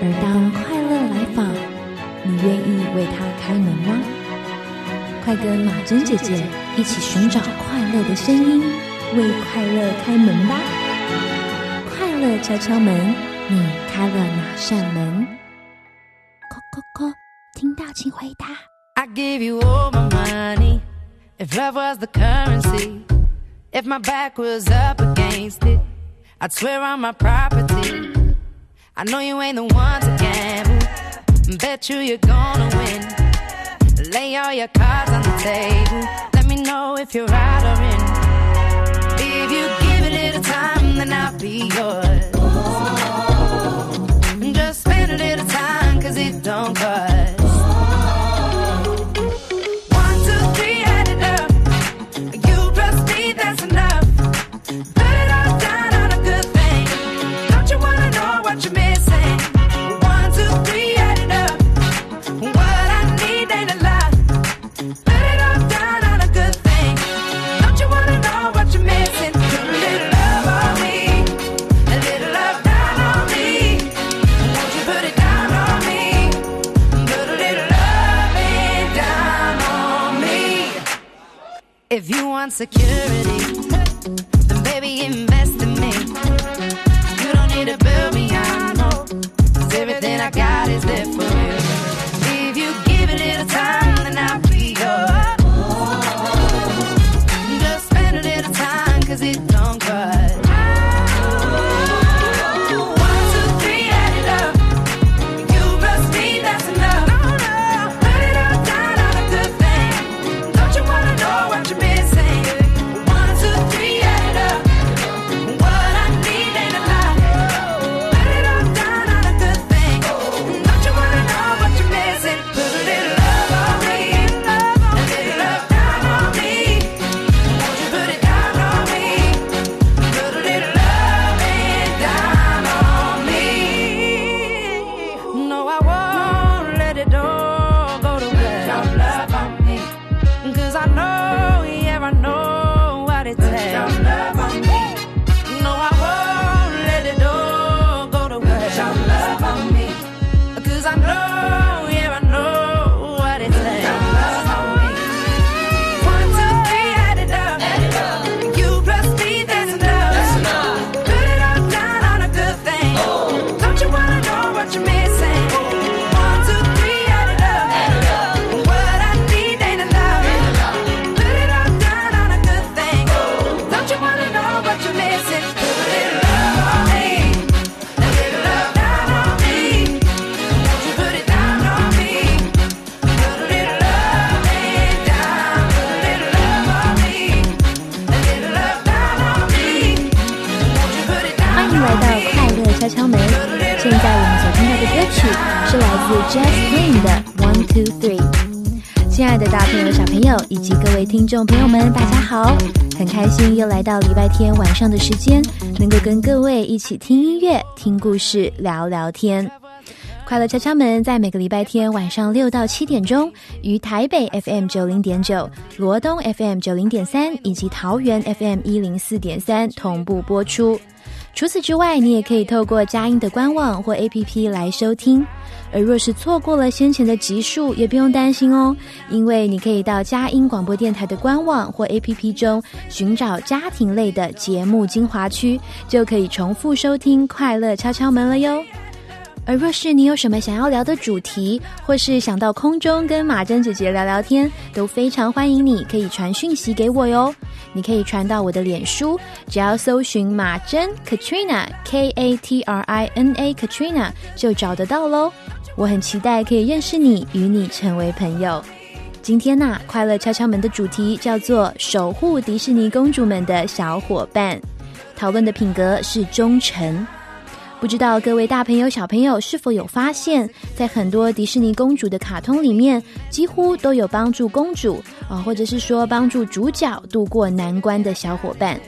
而当快乐来访，你愿意为他开门吗？快跟马珍姐姐一起寻找快乐的声音，为快乐开门吧！快乐敲敲门，你开了哪扇门？叩叩叩，听到请回答。I give you all my money. If love was the currency, if my back was up against it, I'd swear on my property. I know you ain't the one to gamble. Bet you you're gonna win. Lay all your cards on the table. Let me know if you're out or in. If you give it a little time, then I'll be yours. Just spend a little time, cause it don't cost. If you want security, then baby invest in me. You don't need to build me, I know. 'Cause everything I got is there for 自 Just Green 的《One Two Three》。亲爱的大朋友、小朋友以及各位听众朋友们，大家好！很开心又来到礼拜天晚上的时间，能够跟各位一起听音乐、听故事、聊聊天。快乐敲敲门在每个礼拜天晚上六到七点钟，于台北 FM 九零点九、罗东 FM 九零点三以及桃园 FM 一零四点三同步播出。除此之外，你也可以透过佳音的官网或 APP 来收听。而若是错过了先前的集数，也不用担心哦，因为你可以到佳音广播电台的官网或 APP 中寻找家庭类的节目精华区，就可以重复收听《快乐敲敲门》了哟。而若是你有什么想要聊的主题，或是想到空中跟马珍姐姐聊聊天，都非常欢迎你可以传讯息给我哟。你可以传到我的脸书，只要搜寻马珍 Katrina K A T R I N A Katrina 就找得到喽。我很期待可以认识你，与你成为朋友。今天呐、快乐敲敲门的主题叫做“守护迪士尼公主们的小伙伴”，讨论的品格是忠诚。不知道各位大朋友、小朋友是否有发现，在很多迪士尼公主的卡通里面，几乎都有帮助公主啊，或者是说帮助主角度过难关的小伙伴。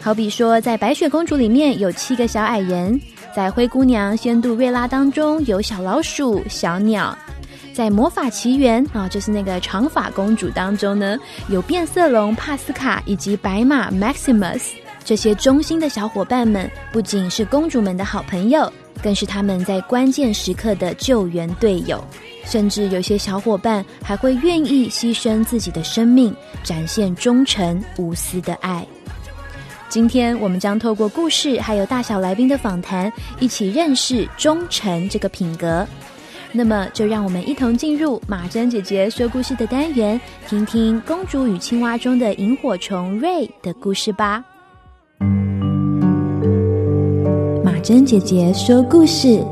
好比说，在白雪公主里面有七个小矮人，在灰姑娘仙杜瑞拉当中有小老鼠、小鸟，在魔法奇缘啊，就是那个长发公主当中呢，有变色龙帕斯卡以及白马 Maximus。这些忠心的小伙伴们不仅是公主们的好朋友，更是他们在关键时刻的救援队友。甚至有些小伙伴还会愿意牺牲自己的生命，展现忠诚无私的爱。今天我们将透过故事，还有大小来宾的访谈，一起认识忠诚这个品格。那么，就让我们一同进入马珍姐姐说故事的单元，听听《公主与青蛙》中的萤火虫瑞的故事吧。珍姐姐说故事。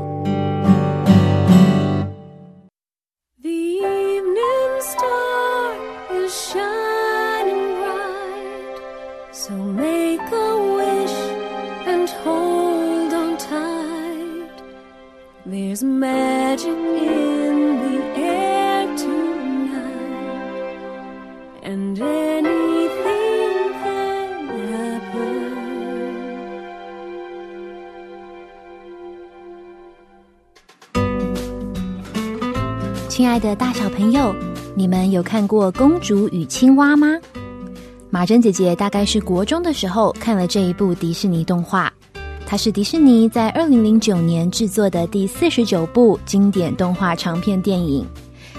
爱的，大小朋友，你们有看过《公主与青蛙》吗？马珍姐姐大概是国中的时候看了这一部迪士尼动画，它是迪士尼在二零零九年制作的第四十九部经典动画长片电影，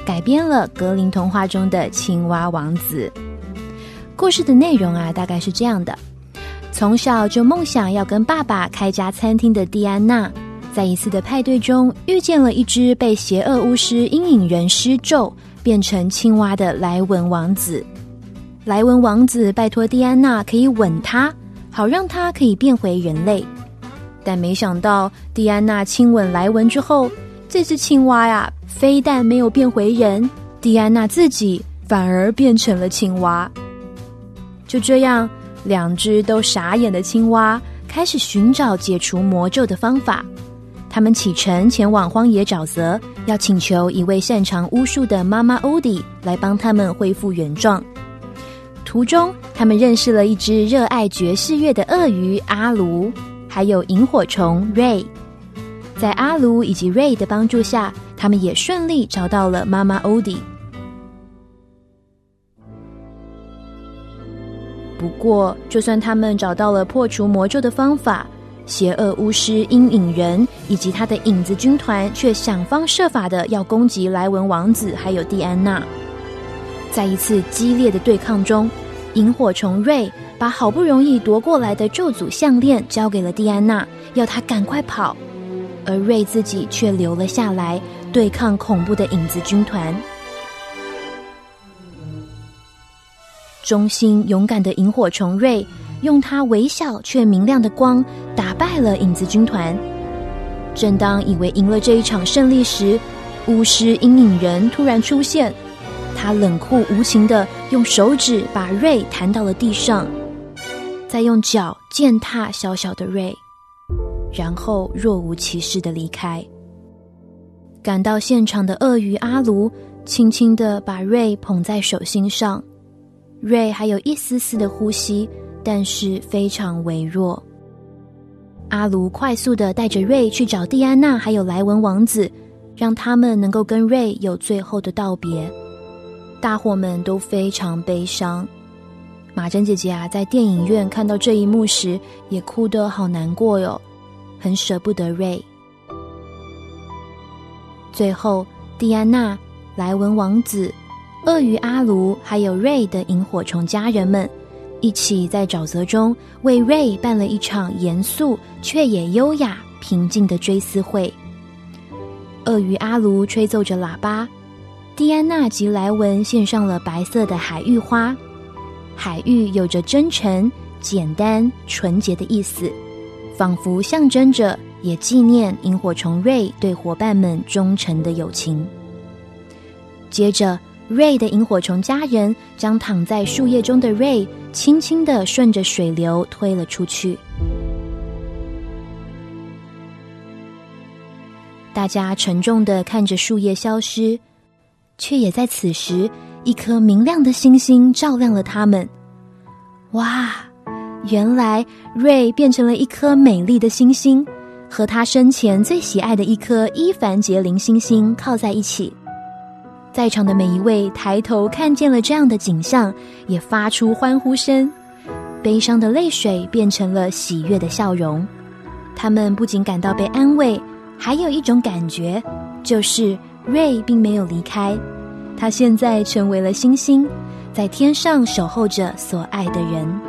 改编了格林童话中的青蛙王子。故事的内容啊，大概是这样的：从小就梦想要跟爸爸开家餐厅的蒂安娜。在一次的派对中，遇见了一只被邪恶巫师阴影人施咒变成青蛙的莱文王子。莱文王子拜托蒂安娜可以吻他，好让他可以变回人类。但没想到，蒂安娜亲吻莱文之后，这只青蛙呀，非但没有变回人，蒂安娜自己反而变成了青蛙。就这样，两只都傻眼的青蛙开始寻找解除魔咒的方法。他们启程前往荒野沼泽，要请求一位擅长巫术的妈妈欧迪来帮他们恢复原状。途中，他们认识了一只热爱爵士乐的鳄鱼阿卢，还有萤火虫瑞。在阿卢以及瑞的帮助下，他们也顺利找到了妈妈欧迪。不过，就算他们找到了破除魔咒的方法，邪恶巫师阴影人以及他的影子军团却想方设法的要攻击莱文王子还有蒂安娜。在一次激烈的对抗中，萤火虫瑞把好不容易夺过来的咒诅项链交给了蒂安娜，要她赶快跑，而瑞自己却留了下来对抗恐怖的影子军团。忠心勇敢的萤火虫瑞。用他微小却明亮的光打败了影子军团。正当以为赢了这一场胜利时，巫师阴影人突然出现。他冷酷无情的用手指把瑞弹到了地上，再用脚践踏小小的瑞，然后若无其事的离开。赶到现场的鳄鱼阿卢轻轻的把瑞捧在手心上，瑞还有一丝丝的呼吸。但是非常微弱。阿卢快速的带着瑞去找蒂安娜，还有莱文王子，让他们能够跟瑞有最后的道别。大伙们都非常悲伤。马珍姐姐啊，在电影院看到这一幕时，也哭得好难过哟，很舍不得瑞。最后，蒂安娜、莱文王子、鳄鱼阿卢，还有瑞的萤火虫家人们。一起在沼泽中为瑞办了一场严肃却也优雅、平静的追思会。鳄鱼阿卢吹奏着喇叭，蒂安娜及莱文献上了白色的海芋花。海芋有着真诚、简单、纯洁的意思，仿佛象征着也纪念萤火虫瑞对伙伴们忠诚的友情。接着。瑞的萤火虫家人将躺在树叶中的瑞轻轻地顺着水流推了出去。大家沉重的看着树叶消失，却也在此时，一颗明亮的星星照亮了他们。哇！原来瑞变成了一颗美丽的星星，和他生前最喜爱的一颗伊凡杰林星星靠在一起。在场的每一位抬头看见了这样的景象，也发出欢呼声。悲伤的泪水变成了喜悦的笑容。他们不仅感到被安慰，还有一种感觉，就是瑞并没有离开。他现在成为了星星，在天上守候着所爱的人。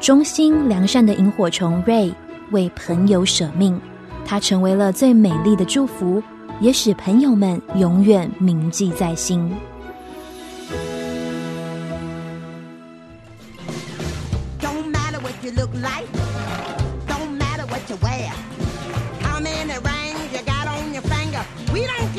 忠心良善的萤火虫瑞为朋友舍命，它成为了最美丽的祝福，也使朋友们永远铭记在心。欢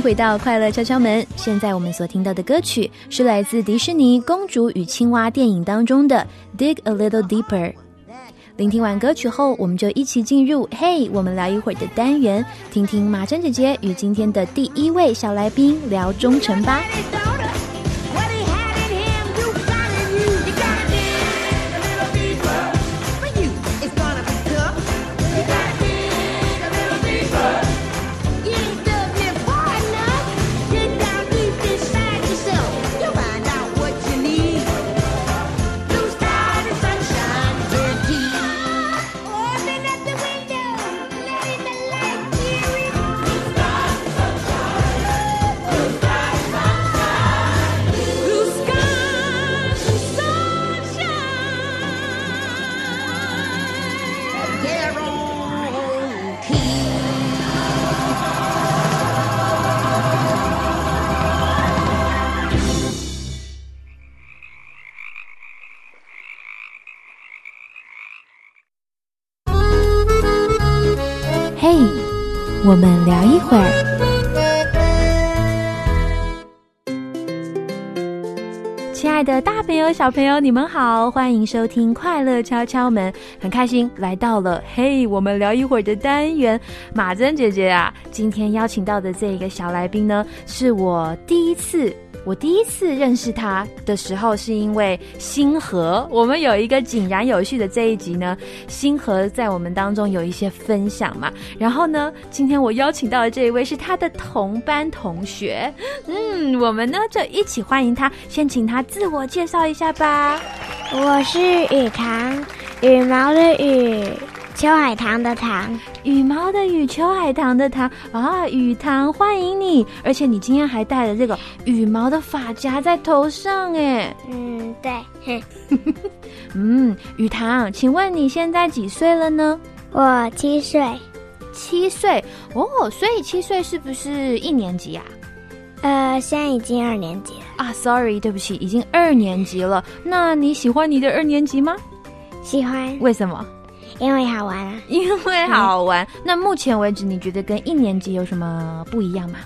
回到快乐敲敲门。现在我们所听到的歌曲是来自迪士尼《公主与青蛙》电影当中的《Dig a Little Deeper》。聆听完歌曲后，我们就一起进入“嘿，我们聊一会儿”的单元，听听马珍姐姐与今天的第一位小来宾聊忠诚吧。我们聊一会儿。亲爱的大朋友、小朋友，你们好，欢迎收听《快乐敲敲门》，很开心来到了“嘿，我们聊一会儿”的单元。马珍姐姐啊，今天邀请到的这一个小来宾呢，是我第一次。我第一次认识他的时候，是因为星河。我们有一个井然有序的这一集呢，星河在我们当中有一些分享嘛。然后呢，今天我邀请到的这一位是他的同班同学，嗯，我们呢就一起欢迎他，先请他自我介绍一下吧。我是雨堂，羽毛的羽。秋海棠的棠，羽毛的羽，秋海棠的棠啊，雨棠欢迎你！而且你今天还带了这个羽毛的发夹在头上，哎，嗯，对，嗯，雨棠，请问你现在几岁了呢？我七岁，七岁哦，所以七岁是不是一年级呀？呃，现在已经二年级了啊，sorry，对不起，已经二年级了。那你喜欢你的二年级吗？喜欢，为什么？因为好玩啊！因为好玩。那目前为止，你觉得跟一年级有什么不一样吗？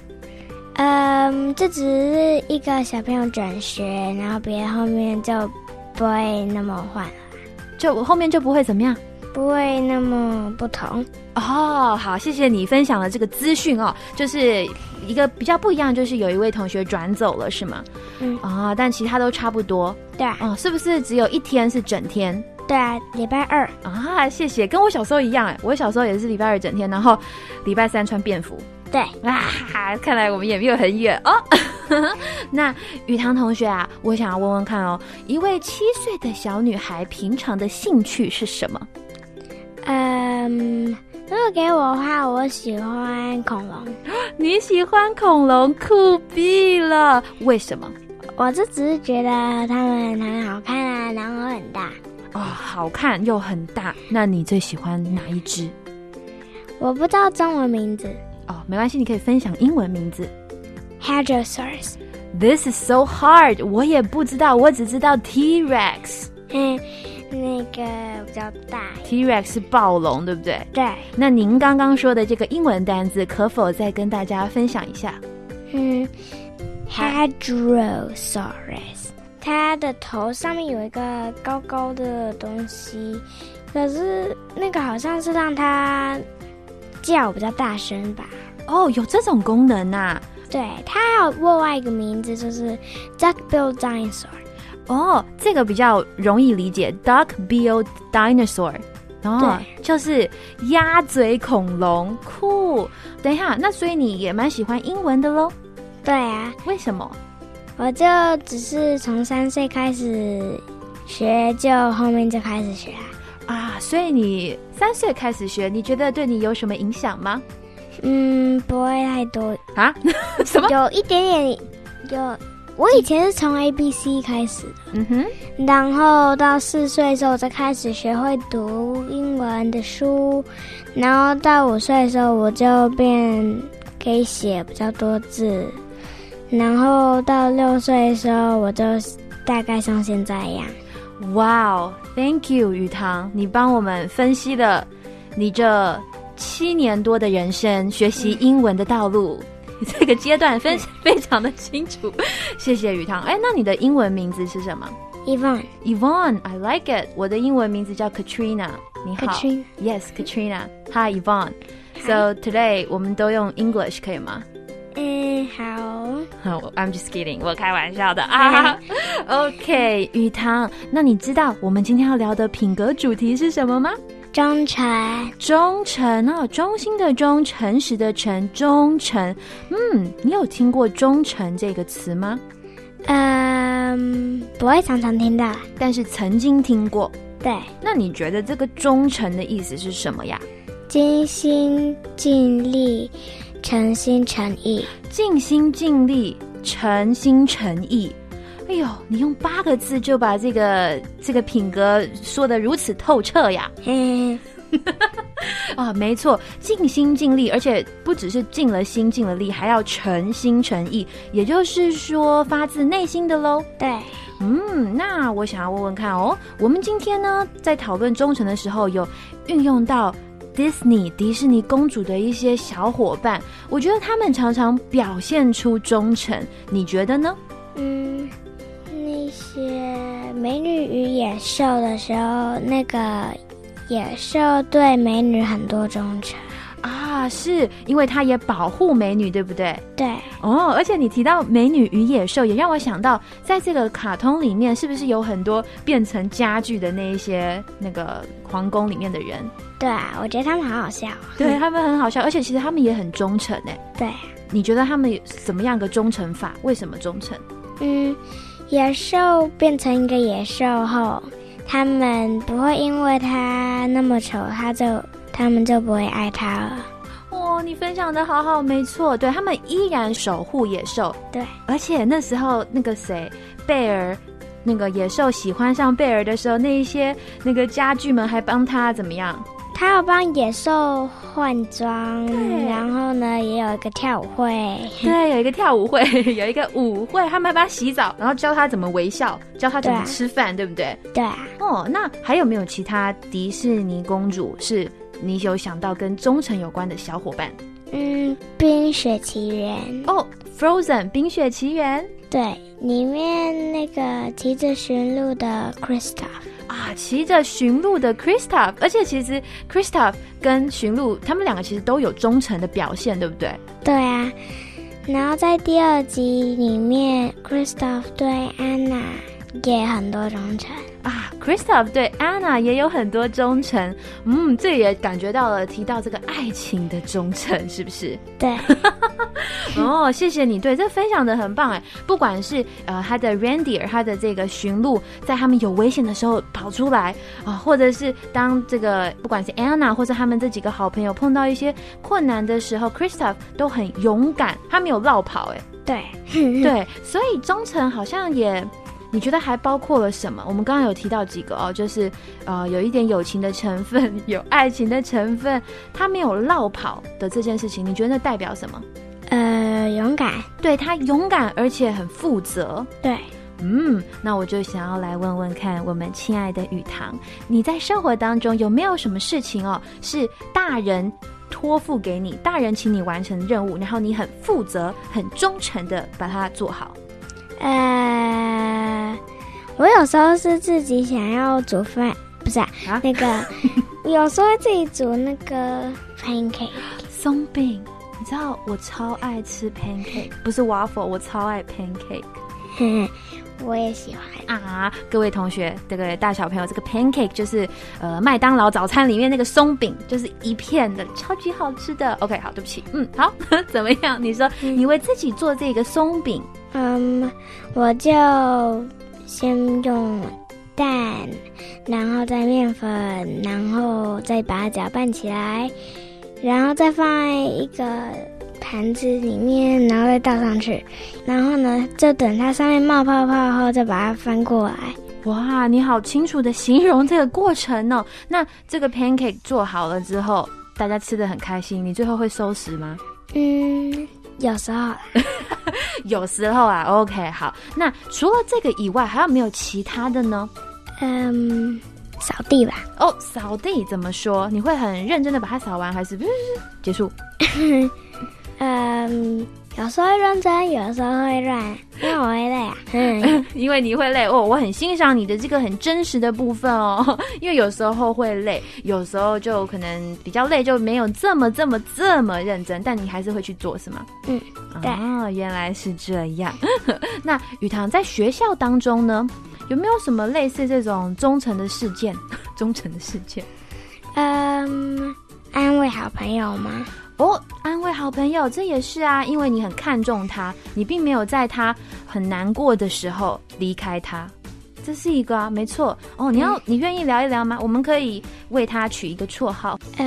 嗯，这只是一个小朋友转学，然后别后面就不会那么换，就后面就不会怎么样？不会那么不同。哦，好，谢谢你分享了这个资讯哦，就是一个比较不一样，就是有一位同学转走了，是吗？嗯啊，但其他都差不多对啊，哦，是不是只有一天是整天对啊，礼拜二。啊？谢谢，跟我小时候一样哎，我小时候也是礼拜二整天，然后礼拜三穿便服对，啊，看来我们也没有很远哦。那雨堂同学啊，我想要问问看哦，一位七岁的小女孩平常的兴趣是什么？嗯，如果给我的话，我喜欢恐龙。你喜欢恐龙，酷毙了！为什么？我就只是觉得它们很好看啊，然后很大。哦，好看又很大。那你最喜欢哪一只？我不知道中文名字哦，没关系，你可以分享英文名字。，Hadrosaurus。This is so hard，我也不知道，我只知道 T Rex。嗯，那个比较大。T Rex 是暴龙，对不对？对，那您刚刚说的这个英文单字，可否再跟大家分享一下？嗯，Hadrosaurus。它的头上面有一个高高的东西，可是那个好像是让它叫比较大声吧。哦，有这种功能呐、对，它还有另外一个名字，就是 duck-billed dinosaur。哦，这个比较容易理解，duck-billed dinosaur。哦，就是鸭嘴恐龙，酷。等一下，那所以你也蛮喜欢英文的喽？对啊，为什么？我就只是从三岁开始学，就后面就开始学啊。啊，所以你三岁开始学，你觉得对你有什么影响吗？嗯，不会太多，啊？什么？有一点点有。我以前是从 A B C 开始的，嗯哼，然后到四岁的时候，我才开始学会读英文的书，然后到五岁的时候，我就变可以写比较多字，然后到六岁的时候，我就大概像现在一样。哇哦，Thank you，雨堂，你帮我们分析了你这七年多的人生学习英文的道路。这个阶段非非常的清楚，谢谢雨堂。哎，那你的英文名字是什么 Yvonne，？Yvonne，I like it。我的英文名字叫 Katrina。你好 Katrina Yes，Katrina。Hi Yvonne。So today 我们都用 English 可以吗嗯，好？I'm just kidding，我开玩笑的啊。OK，雨堂，那你知道我们今天要聊的品格主题是什么吗？忠诚，忠诚哦，忠心的忠，诚实的诚，忠诚。嗯，你有听过忠诚这个词吗？嗯，不会常常听到，但是曾经听过。对，那你觉得这个忠诚的意思是什么呀？尽心尽力，诚心诚意，尽心尽力，诚心诚意。哎呦，你用八个字就把这个这个品格说的如此透彻呀！嘿，啊，没错，尽心尽力，而且不只是尽了心尽了力，还要诚心诚意，也就是说发自内心的喽。对，嗯，那我想要问问看哦，我们今天呢在讨论忠诚的时候，有运用到 Disney 迪士尼公主的一些小伙伴，我觉得他们常常表现出忠诚，你觉得呢？嗯，那些《美女与野兽》的时候，那个野兽对美女很多忠诚，啊，是因为他也保护美女，对不对？对，哦，而且你提到《美女与野兽》，也让我想到，在这个卡通里面，是不是有很多变成家具的那一些那个皇宫里面的人？对啊，我觉得他们好好笑，对他们很好笑，而且其实他们也很忠诚哎。对，你觉得他们有怎么样个忠诚法？为什么忠诚？嗯，野兽变成一个野兽后，他们不会因为他那么丑，他就他们就不会爱他了，哦，你分享的好好，没错，对他们依然守护野兽，对，而且那时候那个谁，贝尔。那个野兽喜欢上贝尔的时候，那一些那个家具们还帮他怎么样？他要帮野兽换装，然后呢，也有一个跳舞会，对，有一个跳舞会，有一个舞会，他们还帮他洗澡，然后教他怎么微笑，教他怎么吃饭，对不对？对啊，哦，那还有没有其他迪士尼公主是你有想到跟忠诚有关的小伙伴？嗯，《冰雪奇缘》哦，《Frozen 冰雪奇缘。对，里面那个骑着驯鹿的 Kristoff，啊，骑着驯鹿的 Kristoff，而且其实 Kristoff 跟驯鹿他们两个其实都有忠诚的表现，对不对？对啊。然后在第二集里面，Kristoff 对 Anna 也很多忠诚。啊，Christoph 对 Anna 也有很多忠诚，嗯，这也感觉到了提到这个爱情的忠诚，是不是？对，哦，谢谢你，对，这分享的很棒哎。不管是呃他的 Reindeer，他的这个驯鹿，在他们有危险的时候跑出来啊，或者是当这个不管是 Anna 或者他们这几个好朋友碰到一些困难的时候，Christoph 都很勇敢，他没有落跑哎。对，对，所以忠诚好像也。你觉得还包括了什么？我们刚刚有提到几个哦，就是呃，有一点友情的成分，有爱情的成分，他没有落跑的这件事情，你觉得那代表什么？呃，勇敢。对他勇敢，而且很负责。对，嗯，那我就想要来问问看，我们亲爱的雨堂，你在生活当中有没有什么事情哦，是大人托付给你，大人请你完成任务，然后你很负责、很忠诚的把它做好？呃，我有时候是自己想要煮饭，不是啊，那个 有时候会自己煮那个 pancake 松饼。你知道我超爱吃 pancake，不是 waffle，我超爱 pancake。我也喜欢啊！各位同学，这个大小朋友，这个 pancake 就是呃麦当劳早餐里面那个松饼，就是一片的，超级好吃的。OK，好，对不起，嗯，好，怎么样？你说你为自己做这个松饼？嗯，我就先用蛋，然后再面粉，然后再把它搅拌起来，然后再放在一个盘子里面，然后再倒上去，然后呢，就等它上面冒泡泡后，再把它翻过来。哇，你好清楚的形容这个过程哦。那这个 pancake 做好了之后，大家吃的很开心，你最后会收拾吗？嗯。有时候，有时候啊，OK，好。那除了这个以外，还有没有其他的呢？嗯，扫地吧。哦，扫地怎么说？你会很认真的把它扫完，还是 结束？嗯。有时候会认真，有时候会乱，因为我会累啊。嗯，因为你会累哦，我很欣赏你的这个很真实的部分哦。因为有时候会累，有时候就可能比较累，就没有这么这么这么认真，但你还是会去做，是吗？嗯，对。哦，原来是这样。那雨堂在学校当中呢，有没有什么类似这种忠诚的事件？忠诚的事件？嗯，安慰好朋友吗？哦，安慰好朋友，这也是啊，因为你很看重他，你并没有在他很难过的时候离开他，这是一个啊，没错。哦，你要你愿意聊一聊吗？我们可以为他取一个绰号，呃，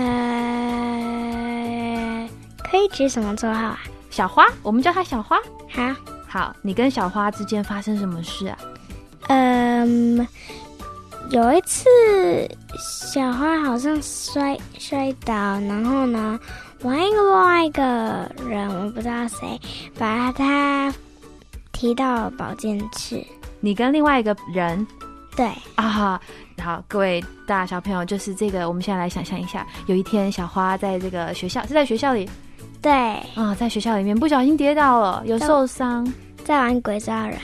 可以取什么绰号啊？小花，我们叫他小花。好，好，你跟小花之间发生什么事啊？嗯，有一次小花好像摔摔倒，然后呢？我跟另外一个人，我不知道谁，把他提到保健室。你跟另外一个人，对。啊，好，各位大小朋友，就是这个，我们现在来想象一下，有一天小花在这个学校，是在学校里，对。啊，在学校里面不小心跌倒了，有受伤，在玩鬼抓人，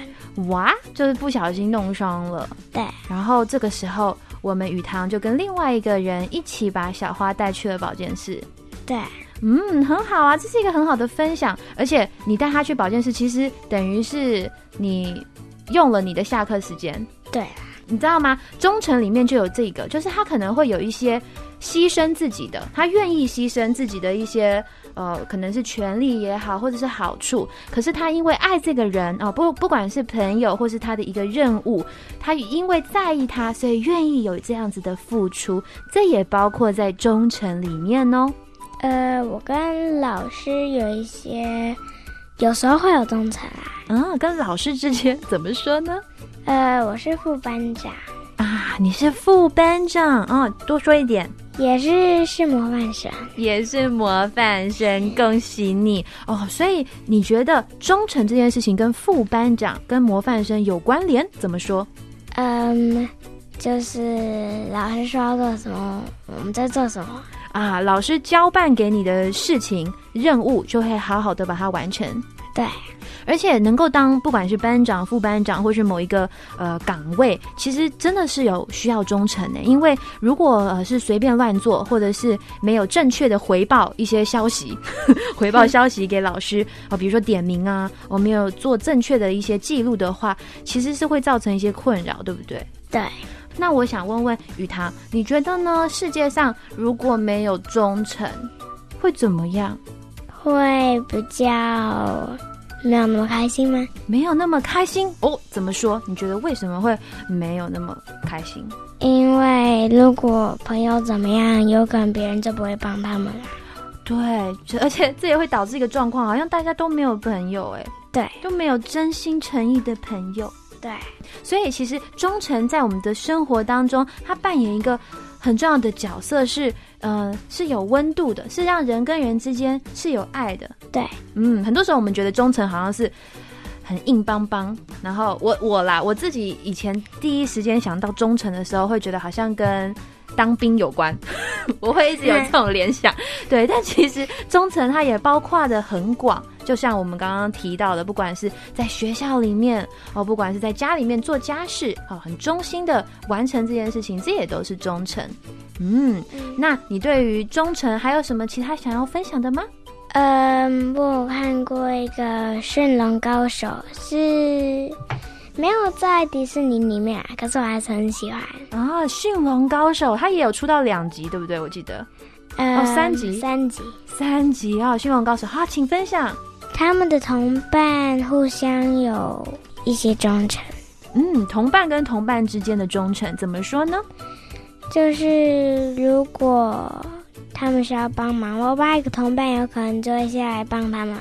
哇，就是不小心弄伤了，对，然后这个时候，我们雨堂就跟另外一个人一起把小花带去了保健室，对。嗯，很好啊，这是一个很好的分享。而且你带他去保健室，其实等于是你用了你的下课时间。对，你知道吗？忠诚里面就有这个，就是他可能会有一些牺牲自己的，他愿意牺牲自己的一些呃，可能是权利也好，或者是好处。可是他因为爱这个人啊，不不管是朋友或是他的一个任务，他因为在意他，所以愿意有这样子的付出。这也包括在忠诚里面哦。呃，我跟老师有一些，有时候会有忠诚啊。嗯，跟老师之间怎么说呢？呃，我是副班长啊，你是副班长哦，多说一点。也是是模范生，也是模范生，恭喜你哦！所以你觉得忠诚这件事情跟副班长、跟模范生有关联？怎么说？嗯，就是老师说要做什么，我们在做什么。啊，老师交办给你的事情任务，就会好好的把它完成。对，而且能够当不管是班长、副班长，或是某一个呃岗位，其实真的是有需要忠诚的。因为如果呃是随便乱做，或者是没有正确的回报一些消息，回报消息给老师啊，比如说点名啊，我没有做正确的一些记录的话，其实是会造成一些困扰，对不对？对，那我想问问雨堂，你觉得呢？世界上如果没有忠诚，会怎么样？会比较没有那么开心吗？没有那么开心哦？怎么说？你觉得为什么会没有那么开心？因为如果朋友怎么样，有可能别人就不会帮他们了。对，而且这也会导致一个状况，好像大家都没有朋友，哎，对都没有真心诚意的朋友。对，所以其实忠诚在我们的生活当中，它扮演一个很重要的角色，是呃是有温度的，是让人跟人之间是有爱的。对，嗯，很多时候我们觉得忠诚好像是很硬邦邦，然后我我啦，我自己以前第一时间想到忠诚的时候，会觉得好像跟当兵有关，我会一直有这种联想。对，但其实忠诚它也包括的很广，就像我们刚刚提到的，不管是在学校里面哦，不管是在家里面做家事哦，很忠心的完成这件事情，这也都是忠诚。嗯，那你对于忠诚还有什么其他想要分享的吗？嗯，我有看过一个《驯龙高手》，是没有在迪士尼里面啊，可是我还是很喜欢。啊，驯龙高手，他也有出到两集，对不对？我记得呃哦三集三集。三集啊，驯龙高手，好，请分享。他们的同伴互相有一些忠诚，嗯，同伴跟同伴之间的忠诚怎么说呢？就是如果他们需要帮忙，我另一个同伴有可能就会下来帮他们。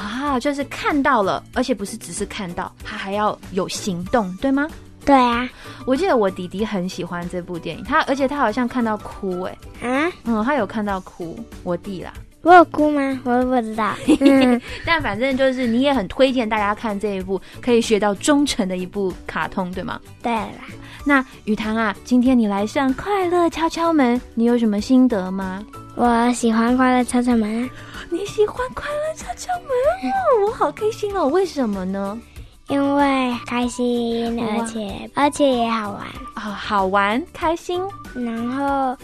啊，就是看到了，而且不是只是看到，他还要有行动，对吗？对啊，我记得我弟弟很喜欢这部电影，他而且他好像看到哭，哎，啊，嗯，他有看到哭，我弟啦。我有哭吗？我不知道。嗯，但反正就是你也很推荐大家看这一部可以学到忠诚的一部卡通，对吗？对啦，那雨堂啊，今天你来上快乐敲敲门，你有什么心得吗？我喜欢快乐敲敲门，你喜欢快乐敲敲门？哦，我好开心哦，为什么呢？因为开心，而且而且也好玩，哦、好玩开心。然后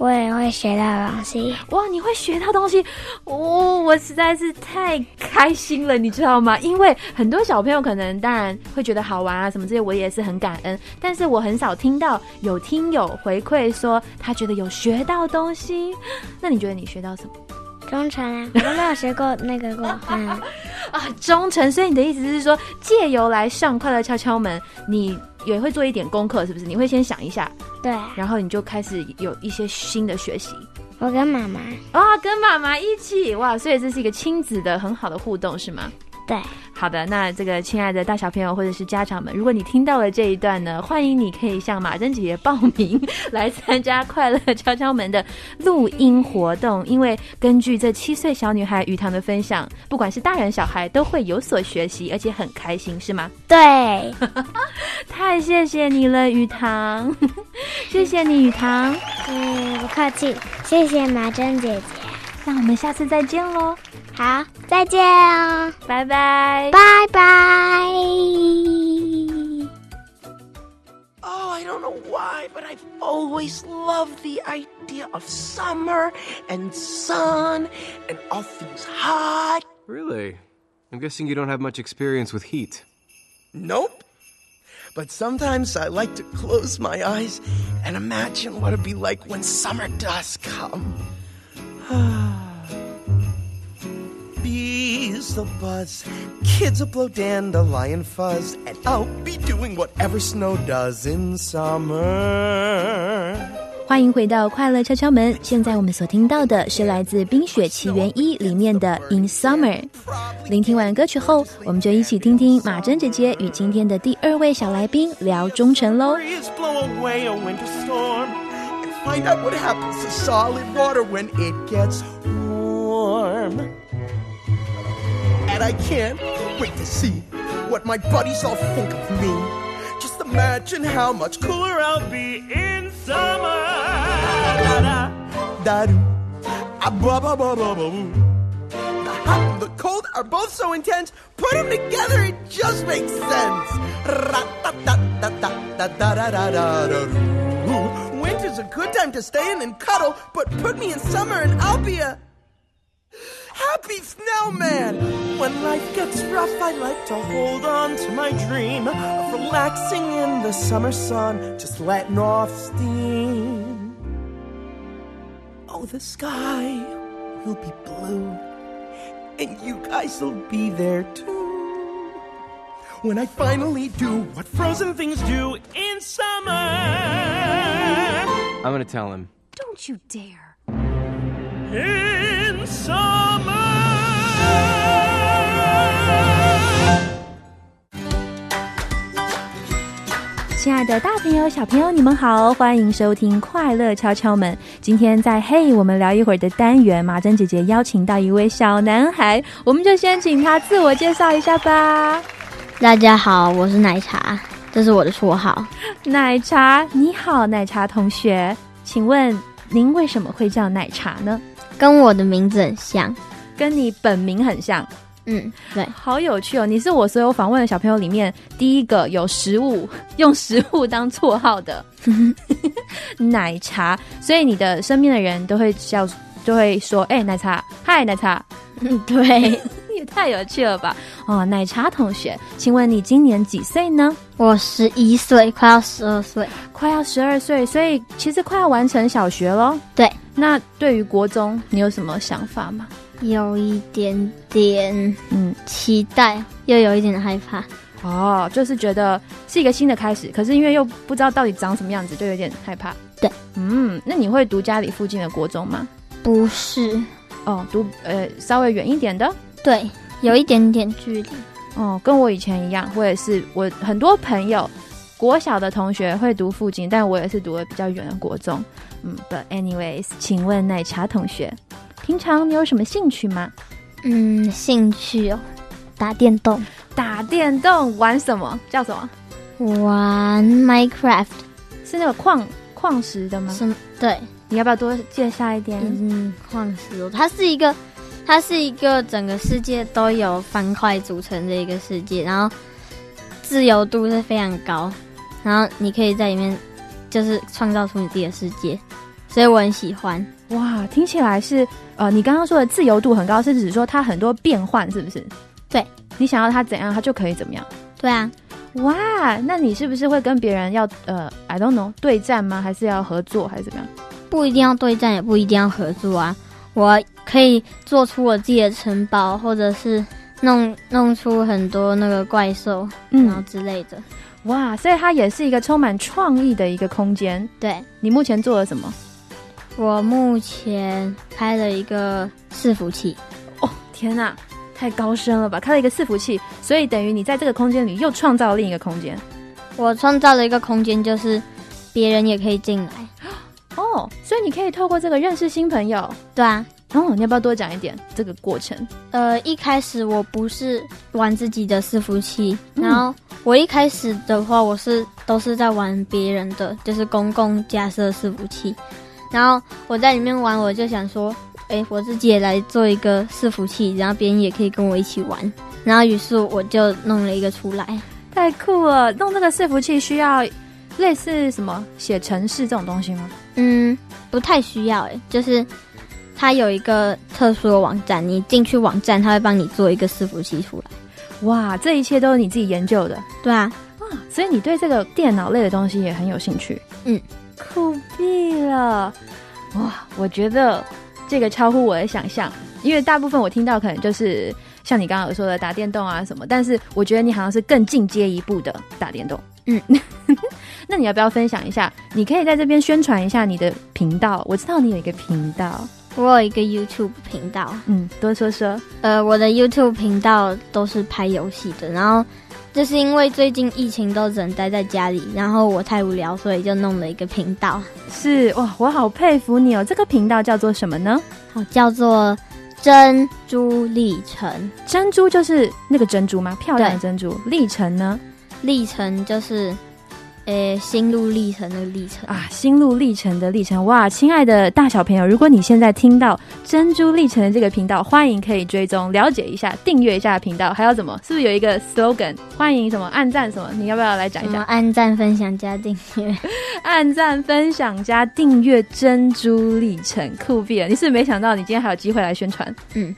我也会学到东西。哇！你会学到东西，哦，我实在是太开心了，你知道吗？因为很多小朋友可能当然会觉得好玩啊什么这些，我也是很感恩。但是我很少听到有听友回馈说他觉得有学到东西。那你觉得你学到什么忠诚啊，我都没有学过那个过。嗯，啊？忠诚。所以你的意思是说，借由来上快乐敲敲门，你也会做一点功课，是不是？你会先想一下，对，然后你就开始有一些新的学习。我跟妈妈，啊，跟妈妈一起哇，所以这是一个亲子的很好的互动，是吗？对，好的，那这个亲爱的大小朋友或者是家长们，如果你听到了这一段呢，欢迎你可以向马珍姐姐报名来参加快乐敲敲门的录音活动，因为根据这七岁小女孩雨堂的分享，不管是大人小孩都会有所学习，而且很开心，是吗？对，太谢谢你了，雨堂，谢谢你，雨堂，嗯，不客气，谢谢马珍姐姐。那我们下次再见喽，好，再见哦，拜拜。拜拜。 Oh, I don't know why, but I've always loved the idea of summer and sun and all things hot. Really? I'm guessing you don't have much experience with heat. Nope. But sometimes I like to close my eyes and imagine what it'd be like when summer does come. Bees will buzz, kids will blow dandelion fuzz, and I'll be doing whatever snow does in summer. 欢迎回到快乐敲敲门。现在我们所听到的是来自《冰雪奇缘一》里面的《In Summer》。聆听完歌曲后，我们就一起听听马珍姐姐与今天的第二位小来宾聊忠诚喽。Find out what happens to solid water when it gets warm. And I can't wait to see what my buddies all think of me. Just imagine how much cooler I'll be in summer. Da da da. Hot and the cold are both so intense. Put them together, it just makes sense. Winter's a good time to stay in and cuddle, but put me in summer and I'll be a happy snowman. When life gets rough, I like to hold on to my dream of relaxing in the summer sun, just letting off steam. Oh, the sky will be blue, and you guys will be there too. When I finally do what frozen things do in summer. I'm gonna tell him. Don't you dare！In summer. 亲爱的大朋友、小朋友，你们好，欢迎收听《快乐敲敲门》。今天在嘿，我们聊一会儿的单元，马珍姐姐邀请到一位小男孩，我们就先请他自我介绍一下吧。大家好，我是奶茶，这是我的绰号。奶茶，你好，奶茶同学，请问您为什么会叫奶茶呢？跟我的名字很像。跟你本名很像，嗯，对，好有趣哦！你是我所有访问的小朋友里面第一个有食物用食物当绰号的 奶茶，所以你的身边的人都会叫，都会说：“哎、奶茶，嗨，奶茶。嗯，对，” 也太有趣了吧！哦，奶茶同学，请问你今年几岁呢？我十一岁，快要十二岁。快要十二岁，所以其实快要完成小学喽。对，那对于国中，你有什么想法吗？有一点点嗯，期待，又有一点害怕。哦，就是觉得是一个新的开始，可是因为又不知道到底长什么样子，就有点害怕。对，嗯，那你会读家里附近的国中吗？不是，哦，读呃稍微远一点的。对，有一点点距离。哦，跟我以前一样，我也是，我很多朋友国小的同学会读附近，但我也是读的比较远的国中。嗯，But anyways，请问奶茶同学，平常你有什么兴趣吗？嗯，兴趣哦，打电动，打电动玩什么？叫什么？玩 Minecraft 是那个矿矿石的吗？什么？对，你要不要多介绍一点？嗯，矿石哦，它是一个，它是一个整个世界都有方块组成的一个世界，然后自由度是非常高，然后你可以在里面就是创造出你自己的世界，所以我很喜欢。哇，听起来是呃，你刚刚说的自由度很高，是指说它很多变换，是不是？对，你想要它怎样，它就可以怎么样。对啊，哇，那你是不是会跟别人要呃，I don't know，对战吗？还是要合作，还是怎么样？不一定要对战，也不一定要合作啊。我可以做出我自己的城堡，或者是弄弄出很多那个怪兽，然后嗯，之类的。哇，所以它也是一个充满创意的一个空间。对你目前做了什么？我目前开了一个伺服器，哦，天哪，太高深了吧！开了一个伺服器，所以等于你在这个空间里又创造了另一个空间。我创造了一个空间，就是别人也可以进来。哦，所以你可以透过这个认识新朋友。对啊，哦，你要不要多讲一点这个过程？呃，一开始我不是玩自己的伺服器，嗯然后我一开始的话，我是都是在玩别人的，就是公共架设伺服器。然后我在里面玩，我就想说，哎，我自己也来做一个伺服器，然后别人也可以跟我一起玩。然后于是我就弄了一个出来。太酷了！弄这个伺服器需要类似什么写程式这种东西吗？嗯，不太需要诶，就是它有一个特殊的网站，你进去网站，它会帮你做一个伺服器出来。哇，这一切都是你自己研究的，对啊，所以你对这个电脑类的东西也很有兴趣。嗯，酷毙了！哇，我觉得这个超乎我的想象，因为大部分我听到可能就是像你刚刚有说的打电动啊什么，但是我觉得你好像是更进阶一步的打电动。嗯，那你要不要分享一下？你可以在这边宣传一下你的频道。我知道你有一个频道，我有一个 YouTube 频道，嗯，多说说。呃，我的 YouTube 频道都是拍游戏的，然后就是因为最近疫情都只能待在家里，然后我太无聊，所以就弄了一个频道，是哇，我好佩服你哦！这个频道叫做什么呢？好叫做珍珠历程。珍珠就是那个珍珠吗？漂亮的珍珠。历程呢？历程就是，诶，心路历程的历程啊，心路历程的历程哇！亲爱的大小朋友，如果你现在听到珍珠历程的这个频道，欢迎可以追踪了解一下，订阅一下频道，还有怎么？是不是有一个 slogan？欢迎什么按赞什么？你要不要来讲一下？按赞、分享加订阅，按赞、分享加订阅珍珠历程，酷毙了！你是没想到你今天还有机会来宣传？嗯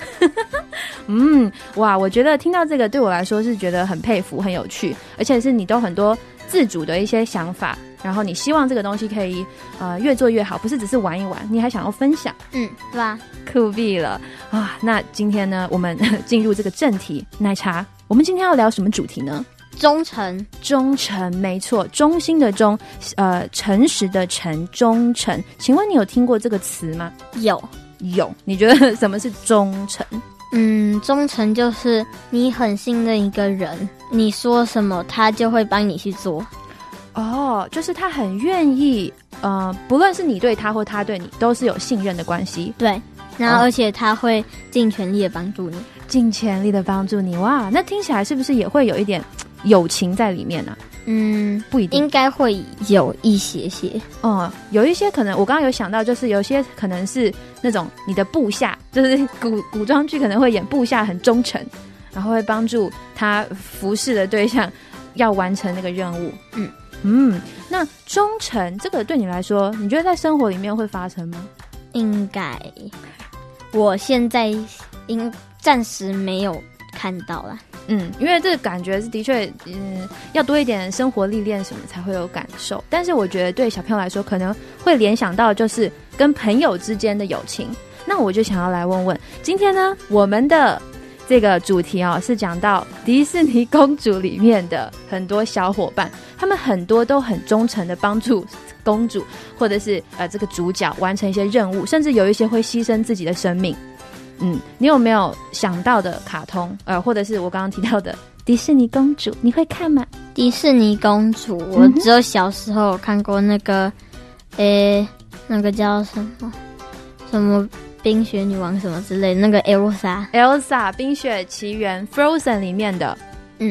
嗯，哇！我觉得听到这个对我来说是觉得很佩服、很有趣，而且是你都很多。自主的一些想法，然后你希望这个东西可以呃越做越好，不是只是玩一玩，你还想要分享，嗯，对吧？酷毙了啊！那今天呢，我们进入这个正题，奶茶，我们今天要聊什么主题呢？忠诚，忠诚，没错，忠心的忠，呃，诚实的诚，忠诚。请问你有听过这个词吗？有，有。你觉得什么是忠诚？嗯，忠诚就是你很信任一个人，你说什么他就会帮你去做。哦，就是他很愿意，呃，不论是你对他或他对你，都是有信任的关系。对，然后而且他会尽全力的帮助你，尽全力的帮助你。哇，那听起来是不是也会有一点友情在里面呢？嗯，不一定，应该会有一些些。哦，有一些可能，我刚刚有想到，就是有些可能是那种你的部下，就是古古装剧可能会演部下很忠诚，然后会帮助他服侍的对象要完成那个任务。嗯嗯，那忠诚这个对你来说，你觉得在生活里面会发生吗？应该，我现在应暂时没有看到了。嗯，因为这个感觉是的确，嗯，要多一点生活历练什么才会有感受。但是我觉得对小朋友来说，可能会联想到就是跟朋友之间的友情。那我就想要来问问，今天呢，我们的这个主题啊，是讲到迪士尼公主里面的很多小伙伴，他们很多都很忠诚的帮助公主，或者是呃这个主角完成一些任务，甚至有一些会牺牲自己的生命。嗯，你有没有想到的卡通？呃，或者是我刚刚提到的 迪士尼公主，你会看吗？迪士尼公主，我只有小时候看过那个，诶，那个叫什么什么冰雪女王什么之类，那个 Elsa，Elsa，冰雪奇缘 Frozen 里面的。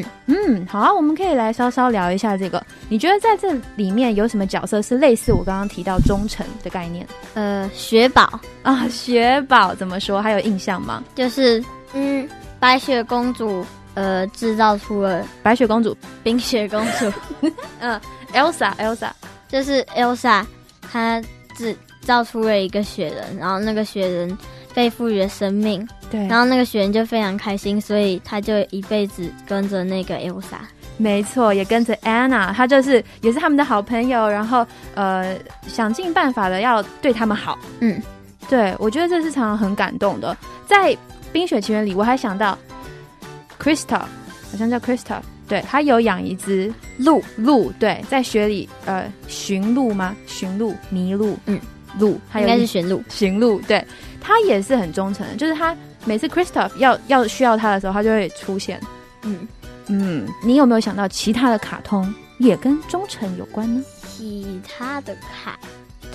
嗯嗯，好啊，我们可以来稍稍聊一下这个。你觉得在这里面有什么角色是类似我刚刚提到忠诚的概念？呃，雪宝啊，雪宝怎么说？还有印象吗？就是嗯，白雪公主呃制造出了白雪公主、冰雪公主，嗯，Elsa，Elsa 就是 Elsa，她制造出了一个雪人，然后那个雪人。被赋予了生命，对，然后那个雪人就非常开心，所以他就一辈子跟着那个 Elsa，没错，也跟着 Anna，他就是也是他们的好朋友，然后呃想尽办法的要对他们好，嗯，对我觉得这是常常很感动的。在冰雪奇缘里，我还想到 Krista，好像叫 Krista，对他有养一只鹿，鹿对，在雪里呃寻鹿吗？寻鹿迷路，嗯，鹿，应该是驯鹿，驯鹿，对。他也是很忠诚的，就是他每次 Christoph 要要需要他的时候，他就会出现。嗯嗯，你有没有想到其他的卡通也跟忠诚有关呢？其他的卡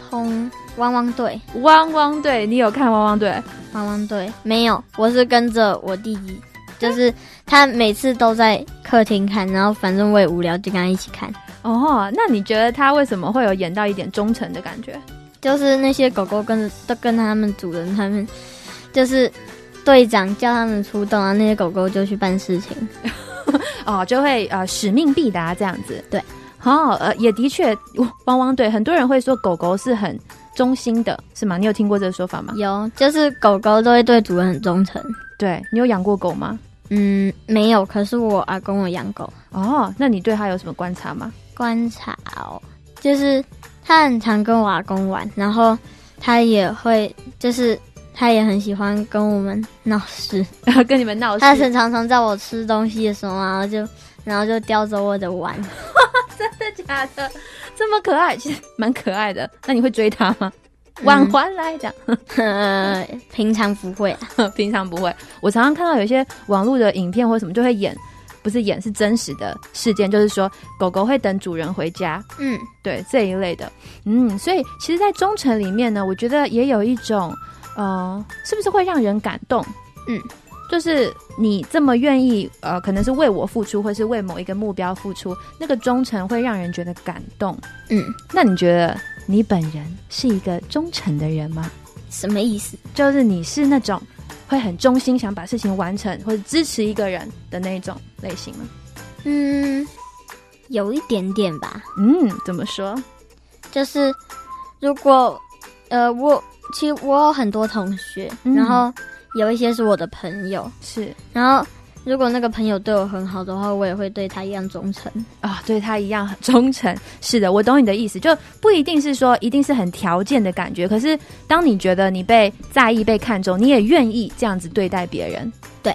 通，汪汪队，汪汪队，你有看汪汪队？汪汪队没有，我是跟着我弟弟，就是他每次都在客厅看，然后反正我也无聊，就跟他一起看。哦，那你觉得他为什么会有演到一点忠诚的感觉？就是那些狗狗跟着都跟他们主人，他们就是队长叫他们出动啊，那些狗狗就去办事情，哦，就会呃使命必达这样子。对，好，呃，也的确，汪汪队很多人会说狗狗是很忠心的，是吗？你有听过这个说法吗？有，就是狗狗都会对主人很忠诚。对你有养过狗吗？嗯，没有，可是我阿公有养狗。哦，那你对他有什么观察吗？观察哦，就是。他很常跟我阿公玩，然后他也会，就是他也很喜欢跟我们闹事，然后跟你们闹事。他很常常在我吃东西的时候，然后就然后就叼走我的碗。真的假的？这么可爱，其实蛮可爱的。那你会追他吗？碗还来讲，平常不会，平常不会。我常常看到有些网络的影片或什么，就会演。不是演是真实的事件，就是说狗狗会等主人回家，嗯，对这一类的，嗯，所以其实，在忠诚里面呢，我觉得也有一种，呃，是不是会让人感动？嗯，就是你这么愿意，呃，可能是为我付出，或是为某一个目标付出，那个忠诚会让人觉得感动。嗯，那你觉得你本人是一个忠诚的人吗？什么意思？就是你是那种会很忠心，想把事情完成，或者支持一个人的那种类型吗？嗯，有一点点吧。嗯，怎么说？就是如果呃，我其实我有很多同学，嗯然后有一些是我的朋友，是然后如果那个朋友对我很好的话，我也会对他一样忠诚。啊、对他一样很忠诚。是的，我懂你的意思，就不一定是说一定是很条件的感觉，可是当你觉得你被在意、被看重，你也愿意这样子对待别人。对，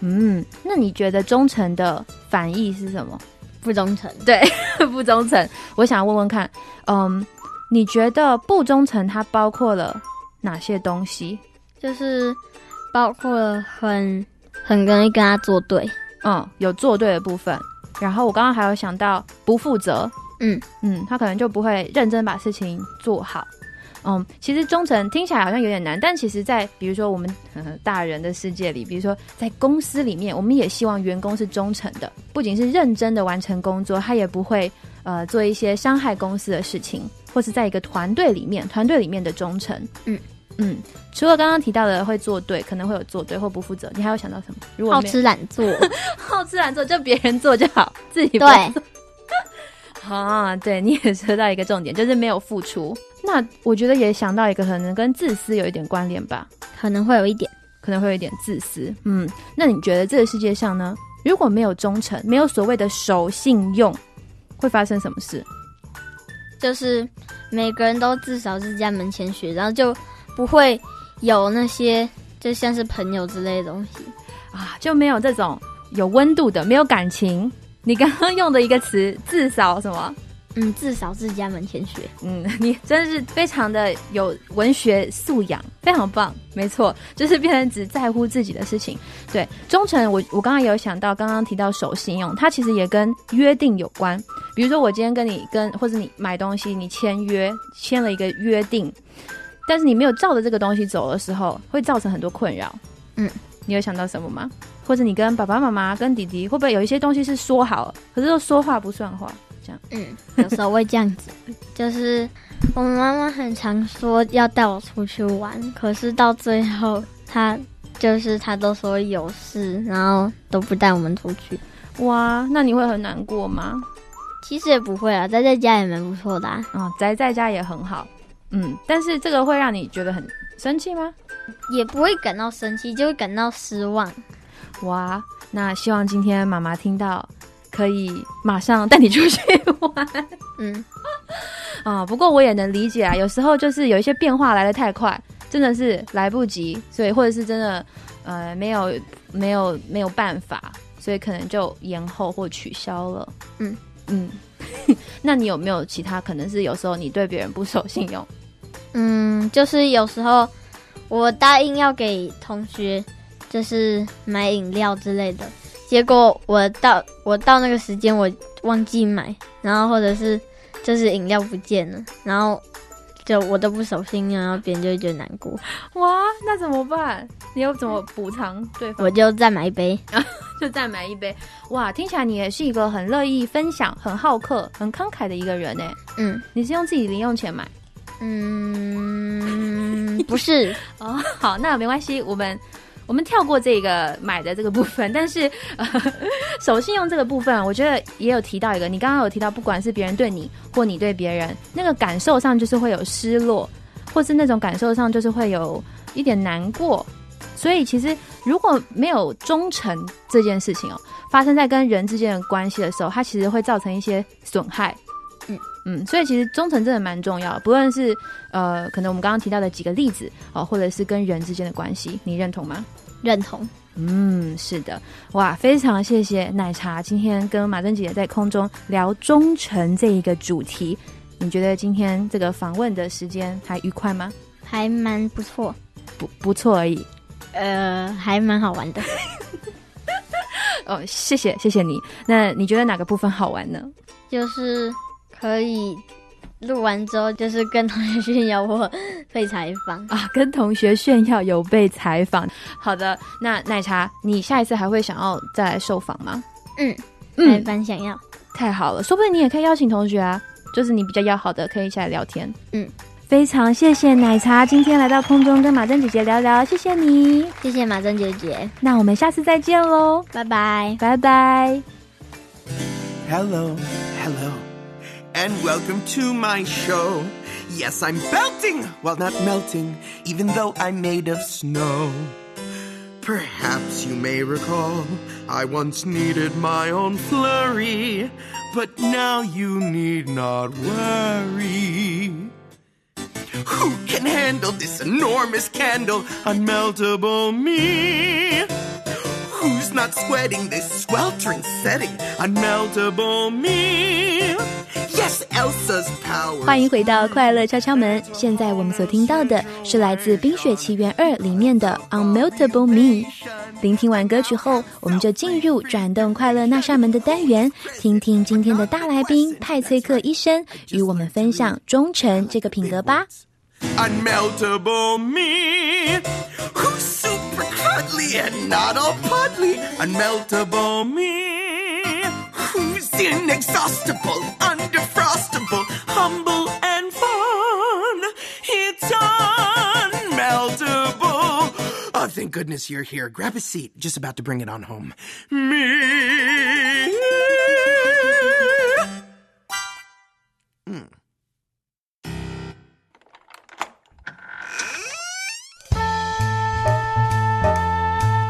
嗯，那你觉得忠诚的反义是什么？不忠诚，对，不忠诚。我想问问看，嗯，你觉得不忠诚它包括了哪些东西？就是包括了很很容易跟他作对。嗯，有作对的部分，然后我刚刚还有想到不负责，嗯嗯，他可能就不会认真把事情做好。嗯，其实忠诚听起来好像有点难，但其实在，比如说我们、呃、大人的世界里，比如说在公司里面，我们也希望员工是忠诚的，不仅是认真的完成工作，他也不会呃做一些伤害公司的事情，或是在一个团队里面，团队里面的忠诚。嗯嗯，除了刚刚提到的会做对，可能会有做对或不负责，你还有想到什么？如果好吃懒做，好吃懒做，就别人做就好，自己做。啊，对，你也说到一个重点，就是没有付出。那我觉得也想到一个，可能跟自私有一点关联吧，可能会有一点。可能会有一点自私。嗯，那你觉得这个世界上呢，如果没有忠诚，没有所谓的守信用，会发生什么事？就是每个人都至少是家门前雪，然后就不会有那些就像是朋友之类的东西。啊，就没有这种有温度的，没有感情。你刚刚用的一个词，至少什么？嗯，至少自家门前雪。嗯，你真是非常的有文学素养，非常棒。没错，就是变成只在乎自己的事情。对，忠诚，我我刚刚有想到，刚刚提到守信用，它其实也跟约定有关。比如说，我今天跟你跟或者你买东西，你签约签了一个约定，但是你没有照着这个东西走的时候，会造成很多困扰。嗯，你有想到什么吗？或者你跟爸爸妈妈、跟弟弟，会不会有一些东西是说好了，可是又说话不算话？这样，嗯，有时候会这样子，就是我妈妈很常说要带我出去玩，可是到最后她就是她都说有事，然后都不带我们出去。哇，那你会很难过吗？其实也不会啊，宅在家也蛮不错的、啊。啊、宅在家也很好，嗯，但是这个会让你觉得很生气吗？也不会感到生气，就会感到失望。哇，那希望今天妈妈听到，可以马上带你出去玩嗯，啊、不过我也能理解啊，有时候就是有一些变化来的太快，真的是来不及，所以或者是真的呃没有没有没有办法，所以可能就延后或取消了。嗯嗯，那你有没有其他可能是有时候你对别人不守信用？嗯，就是有时候我答应要给同学，就是买饮料之类的，结果我到我到那个时间我忘记买，然后或者是就是饮料不见了，然后就我都不守信用，然后别人就会觉得难过，哇，那怎么办？你要怎么补偿对方？我就再买一杯。就再买一杯。哇，听起来你也是一个很乐意分享、很好客、很慷慨的一个人呢。嗯你是用自己零用钱买嗯，不是，哦？好，那没关系，我们我们跳过这个买的这个部分，但是呃，守信用这个部分，我觉得也有提到一个，你刚刚有提到，不管是别人对你或你对别人，那个感受上就是会有失落，或是那种感受上就是会有一点难过。所以其实如果没有忠诚这件事情哦，发生在跟人之间的关系的时候，它其实会造成一些损害。嗯嗯，所以其实忠诚真的蛮重要，不论是呃，可能我们刚刚提到的几个例子哦，或者是跟人之间的关系，你认同吗？认同。嗯，是的，哇，非常谢谢奶茶今天跟马珍姐在空中聊忠诚这一个主题。你觉得今天这个访问的时间还愉快吗？还蛮不错，不不错而已。呃，还蛮好玩的。哦，谢谢谢谢你。那你觉得哪个部分好玩呢？就是可以录完之后，就是跟同学炫耀我被采访。啊，跟同学炫耀有被采访。好的，那奶茶，你下一次还会想要再来受访吗？嗯，嗯还蛮想要。太好了，说不定你也可以邀请同学啊，就是你比较要好的，可以一起来聊天。嗯，非常谢谢奶茶今天来到空中跟马珍姐姐聊聊，谢谢你。谢谢马珍姐姐，那我们下次再见喽，拜拜。拜拜。Hello, hello, and welcome to my show. Yes, I'm belting while not melting, even though I'm made of snow. Perhaps you may recall I once needed my own flurry, but now you need not worry. Who can handle this enormous candle, unmeltable me? Who's not sweating this sweltering setting, unmeltable me? Yes, Elsa's power. 欢迎回到快乐敲敲门。现在我们所听到的是来自《冰雪奇缘二》里面的《Unmeltable Me》。聆听完歌曲后，我们就进入转动快乐那扇门的单元，听听今天的大来宾派崔克医生与我们分享忠诚这个品格吧。Unmeltable me. Who's super cuddly and not all puddly? Unmeltable me. Who's inexhaustible, undefrostable, humble and fun? It's unmeltable. Oh, thank goodness you're here. Grab a seat. Just about to bring it on home. Me. Hmm.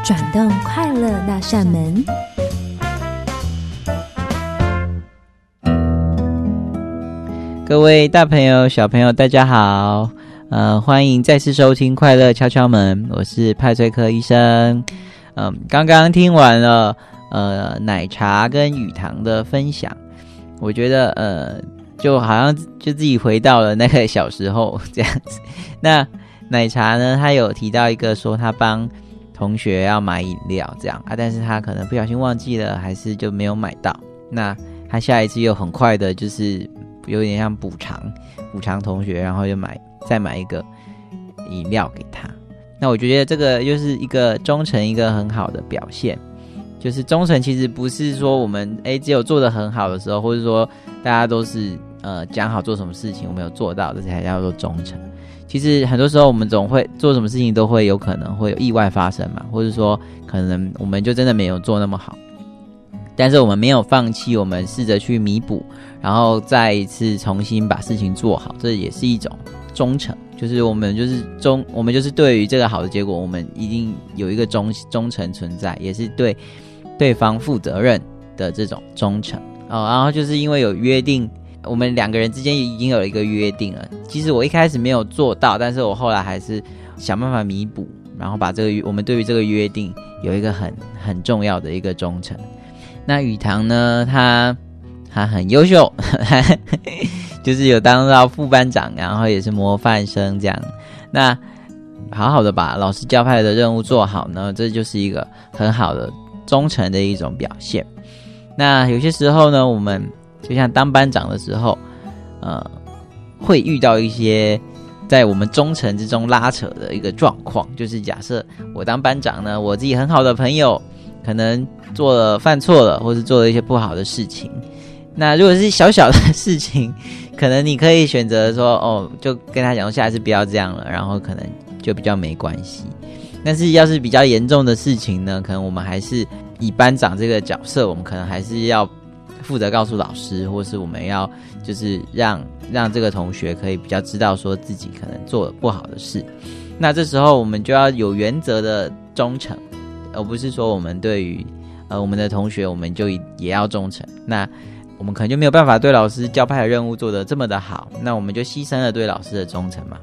转动快乐那扇门。 各位大朋友、小朋友，大家好，呃，欢迎再次收听《快乐敲敲门》，我是派翠克医生。嗯，刚刚听完了呃奶茶跟雨堂的分享，我觉得呃就好像就自己回到了那个小时候 这样子。那奶茶呢，他有提到一个说他帮同学要买饮料这样啊，但是他可能不小心忘记了，还是就没有买到。那他下一次又很快的，就是有点像补偿补偿同学，然后就买再买一个饮料给他。那我觉得这个又是一个忠诚一个很好的表现，就是忠诚其实不是说我们诶只有做的很好的时候，或者说大家都是呃讲好做什么事情我们有做到，这才叫做忠诚。其实很多时候我们总会做什么事情都会有可能会有意外发生嘛，或者说可能我们就真的没有做那么好，但是我们没有放弃，我们试着去弥补，然后再一次重新把事情做好，这也是一种忠诚。就是我们就是忠，我们就是对于这个好的结果，我们一定有一个忠忠诚存在，也是对对方负责任的这种忠诚哦。然后就是因为有约定，我们两个人之间已经有一个约定了。其实我一开始没有做到，但是我后来还是想办法弥补，然后把这个我们对于这个约定有一个很很重要的一个忠诚。那雨堂呢，他他很优秀。就是有当到副班长，然后也是模范生这样。那好好的把老师交派的任务做好呢，这就是一个很好的忠诚的一种表现。那有些时候呢，我们就像当班长的时候，呃，会遇到一些在我们忠诚之中拉扯的一个状况。就是假设我当班长呢，我自己很好的朋友可能做了犯错了，或是做了一些不好的事情。那如果是小小的事情，可能你可以选择说，哦，就跟他讲，下次不要这样了，然后可能就比较没关系。但是要是比较严重的事情呢，可能我们还是以班长这个角色，我们可能还是要负责告诉老师，或是我们要就是让让这个同学可以比较知道说自己可能做了不好的事。那这时候我们就要有原则的忠诚，而不是说我们对于呃我们的同学，我们就也要忠诚。那我们可能就没有办法对老师交派的任务做得这么的好，那我们就牺牲了对老师的忠诚嘛。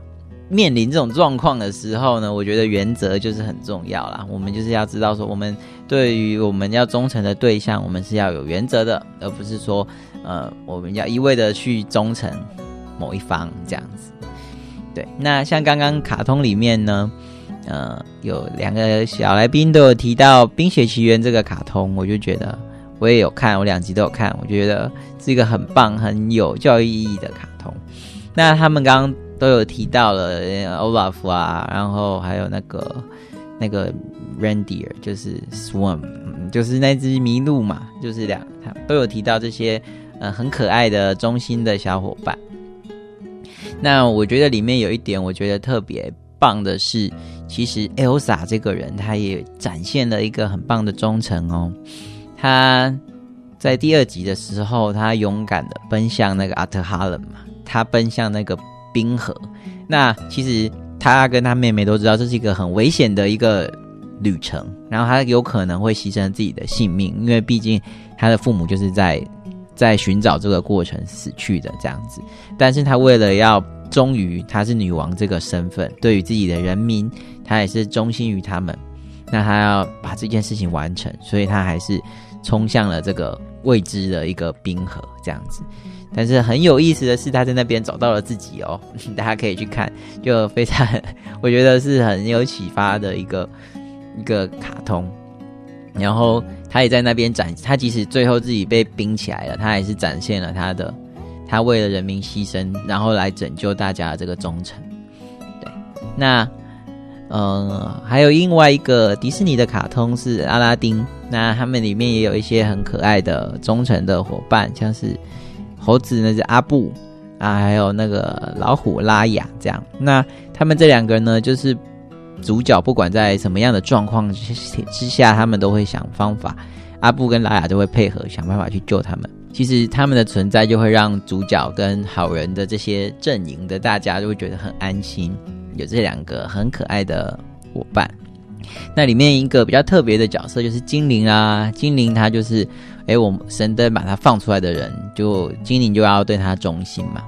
面临这种状况的时候呢，我觉得原则就是很重要啦。我们就是要知道说，我们对于我们要忠诚的对象，我们是要有原则的，而不是说，呃，我们要一味的去忠诚某一方这样子。对，那像刚刚卡通里面呢，呃，有两个小来宾都有提到《冰雪奇缘》这个卡通，我就觉得。我也有看，我两集都有看，我觉得是一个很棒、很有教育意义的卡通。那他们刚刚都有提到了 Olaf 啊，然后还有那个那个 Reindeer，就是 Swarm，就是那只麋鹿嘛，就是两，都有提到这些，呃，很可爱的忠心的小伙伴。那我觉得里面有一点，我觉得特别棒的是，其实 Elsa 这个人，他也展现了一个很棒的忠诚哦。他在第二集的时候，他勇敢的奔向那个阿特哈伦嘛，他奔向那个冰河。那其实他跟他妹妹都知道，这是一个很危险的一个旅程，然后他有可能会牺牲自己的性命，因为毕竟他的父母就是在。在寻找这个过程死去的这样子，但是他为了要忠于她是女王这个身份，对于自己的人民，她也是忠心于他们。那她要把这件事情完成，所以她还是冲向了这个未知的一个冰河这样子。但是很有意思的是，他在那边找到了自己哦，大家可以去看，就非常我觉得是很有启发的一个一个卡通。然后他也在那边展，他即使最后自己被冰起来了，他还是展现了他的，他为了人民牺牲，然后来拯救大家的这个忠诚。对，那呃，还有另外一个迪士尼的卡通是阿拉丁，那他们里面也有一些很可爱的忠诚的伙伴，像是猴子那只阿布啊，还有那个老虎拉雅这样。那他们这两个人呢，就是。主角不管在什么样的状况之下，他们都会想方法。阿布跟拉雅都会配合想办法去救他们。其实他们的存在就会让主角跟好人的这些阵营的大家就会觉得很安心，有这两个很可爱的伙伴。那里面一个比较特别的角色就是精灵啊，精灵他就是，哎，我们神灯把他放出来的人，就精灵就要对他忠心嘛。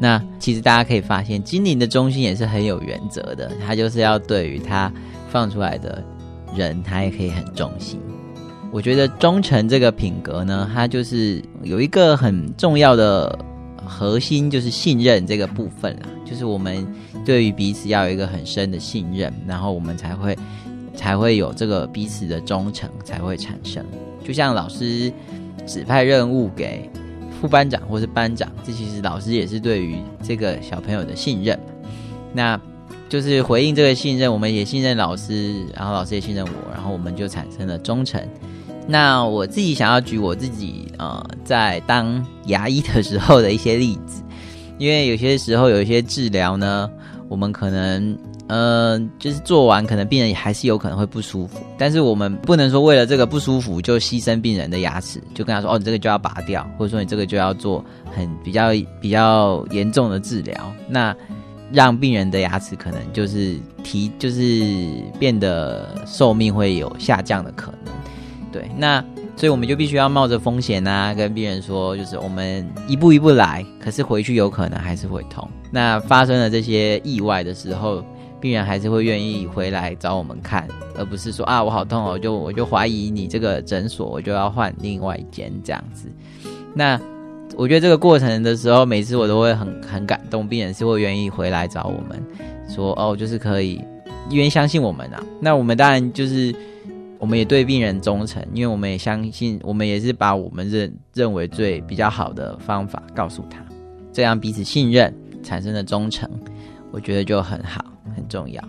那其实大家可以发现，精灵的忠心也是很有原则的。他就是要对于他放出来的人，他也可以很忠心。我觉得忠诚这个品格呢，它就是有一个很重要的核心，就是信任这个部分啦。就是我们对于彼此要有一个很深的信任，然后我们才会才会有这个彼此的忠诚才会产生。就像老师指派任务给。副班长或是班长，这其实老师也是对于这个小朋友的信任。那就是回应这个信任，我们也信任老师，然后老师也信任我，然后我们就产生了忠诚。那我自己想要举我自己呃在当牙医的时候的一些例子，因为有些时候有一些治疗呢，我们可能。嗯，就是做完，可能病人还是有可能会不舒服，但是我们不能说为了这个不舒服就牺牲病人的牙齿，就跟他说哦，你这个就要拔掉，或者说你这个就要做很比较比较严重的治疗，那让病人的牙齿可能就是提就是变得寿命会有下降的可能，对，那所以我们就必须要冒着风险啊，跟病人说，就是我们一步一步来，可是回去有可能还是会痛。那发生了这些意外的时候。病人还是会愿意回来找我们看，而不是说啊我好痛哦，就我就怀疑你这个诊所，我就要换另外一间这样子。那我觉得这个过程的时候，每次我都会很很感动，病人是会愿意回来找我们，说哦就是可以，因为相信我们啊。那我们当然就是我们也对病人忠诚，因为我们也相信，我们也是把我们认认为最比较好的方法告诉他，这样彼此信任产生的忠诚，我觉得就很好。很重要。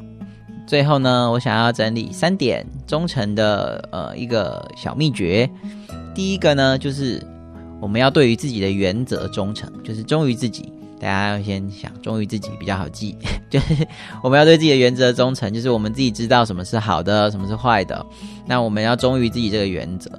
最后呢，我想要整理三点忠诚的呃一个小秘诀。第一个呢，就是我们要对于自己的原则忠诚，就是忠于自己。大家要先想忠于自己比较好记，就是我们要对自己的原则忠诚，就是我们自己知道什么是好的，什么是坏的。那我们要忠于自己这个原则。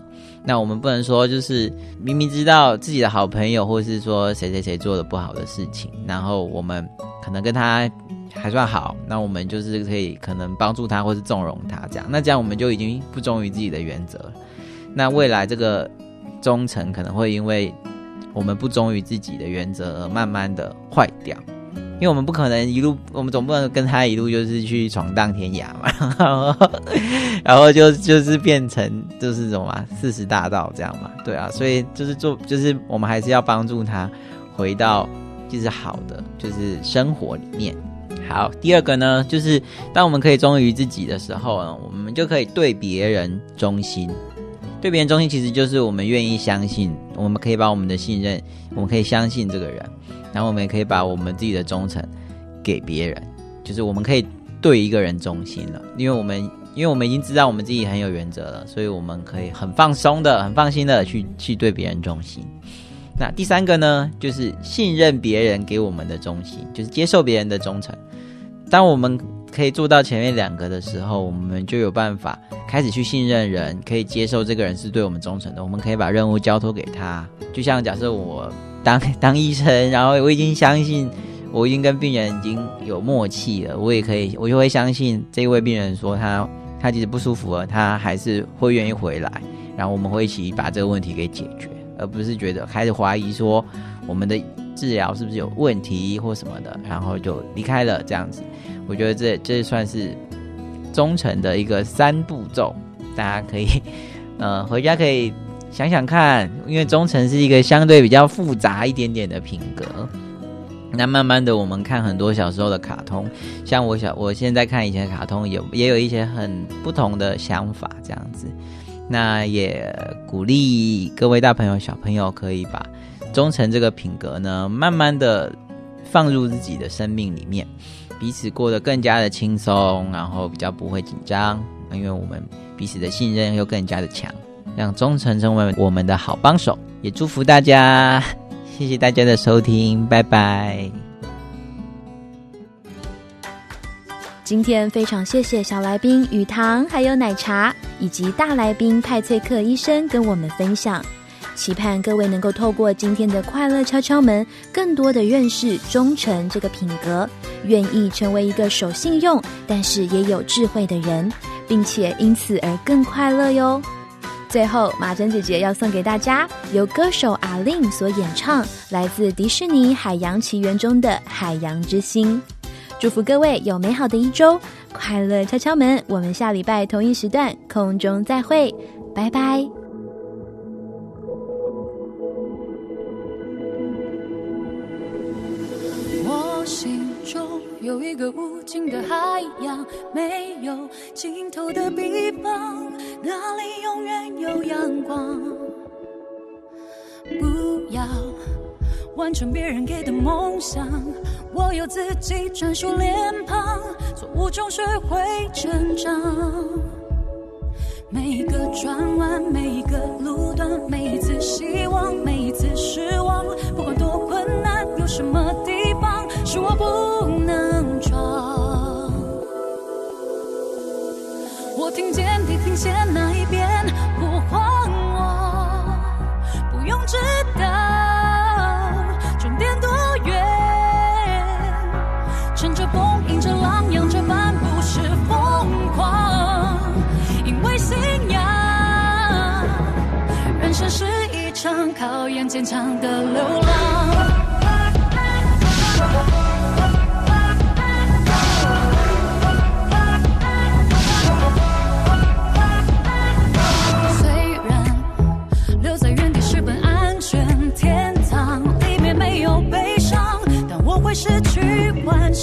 那我们不能说就是明明知道自己的好朋友，或是说谁谁谁做的不好的事情，然后我们可能跟他。还算好，那我们就是可以可能帮助他，或是纵容他这样。那这样我们就已经不忠于自己的原则了。那未来这个忠诚可能会因为我们不忠于自己的原则而慢慢的坏掉，因为我们不可能一路，我们总不能跟他一路就是去闯荡天涯嘛，然后就就是变成就是什么四十大道这样嘛，对啊，所以就是做就是我们还是要帮助他回到就是好的就是生活里面。好，第二个呢，就是当我们可以忠于自己的时候呢，我们就可以对别人忠心。对别人忠心，其实就是我们愿意相信，我们可以把我们的信任，我们可以相信这个人，然后我们也可以把我们自己的忠诚给别人，就是我们可以对一个人忠心了，因为我们因为我们已经知道我们自己很有原则了，所以我们可以很放松的、很放心的去去对别人忠心。那第三个呢，就是信任别人给我们的忠心，就是接受别人的忠诚。当我们可以做到前面两个的时候，我们就有办法开始去信任人，可以接受这个人是对我们忠诚的。我们可以把任务交托给他。就像假设我当 当医生，然后我已经相信，我已经跟病人已经有默契了，我也可以，我就会相信这位病人说他他其实不舒服了，他还是会愿意回来，然后我们会一起把这个问题给解决。而不是觉得开始怀疑说我们的治疗是不是有问题或什么的，然后就离开了这样子。我觉得这这算是忠诚的一个三步骤，大家可以呃回家可以想想看，因为忠诚是一个相对比较复杂一点点的品格。那慢慢的，我们看很多小时候的卡通，像我小我现在看以前的卡通，有也有一些很不同的想法这样子。那也鼓励各位大朋友、小朋友可以把忠诚这个品格呢，慢慢的放入自己的生命里面，彼此过得更加的轻松，然后比较不会紧张，因为我们彼此的信任又更加的强，让忠诚成为我们的好帮手。也祝福大家，谢谢大家的收听，拜拜。今天非常谢谢小来宾雨堂，还有奶茶，以及大来宾派翠克医生跟我们分享。期盼各位能够透过今天的快乐敲敲门，更多的认识忠诚这个品格，愿意成为一个守信用但是也有智慧的人，并且因此而更快乐哟。最后，马珍姐姐要送给大家由歌手阿令所演唱，来自迪士尼《海洋奇缘》中的《海洋之心》。祝福各位有美好的一周，快乐敲敲门。我们下礼拜同一时段空中再会，拜拜。心中有一个无尽的海洋，没有尽头的地方，那里永远有阳光。不要。完成别人给的梦想，我有自己专属脸庞，错误中学会成长。每一个转弯，每一个路段，每一次希望，每一次失望，不管多困难，有什么地是我不能闯，我听见地平线那一边呼唤我，不用知道终点多远，乘着风，迎着浪，扬着帆，不是疯狂，因为信仰，人生是一场考验坚强的。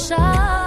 伤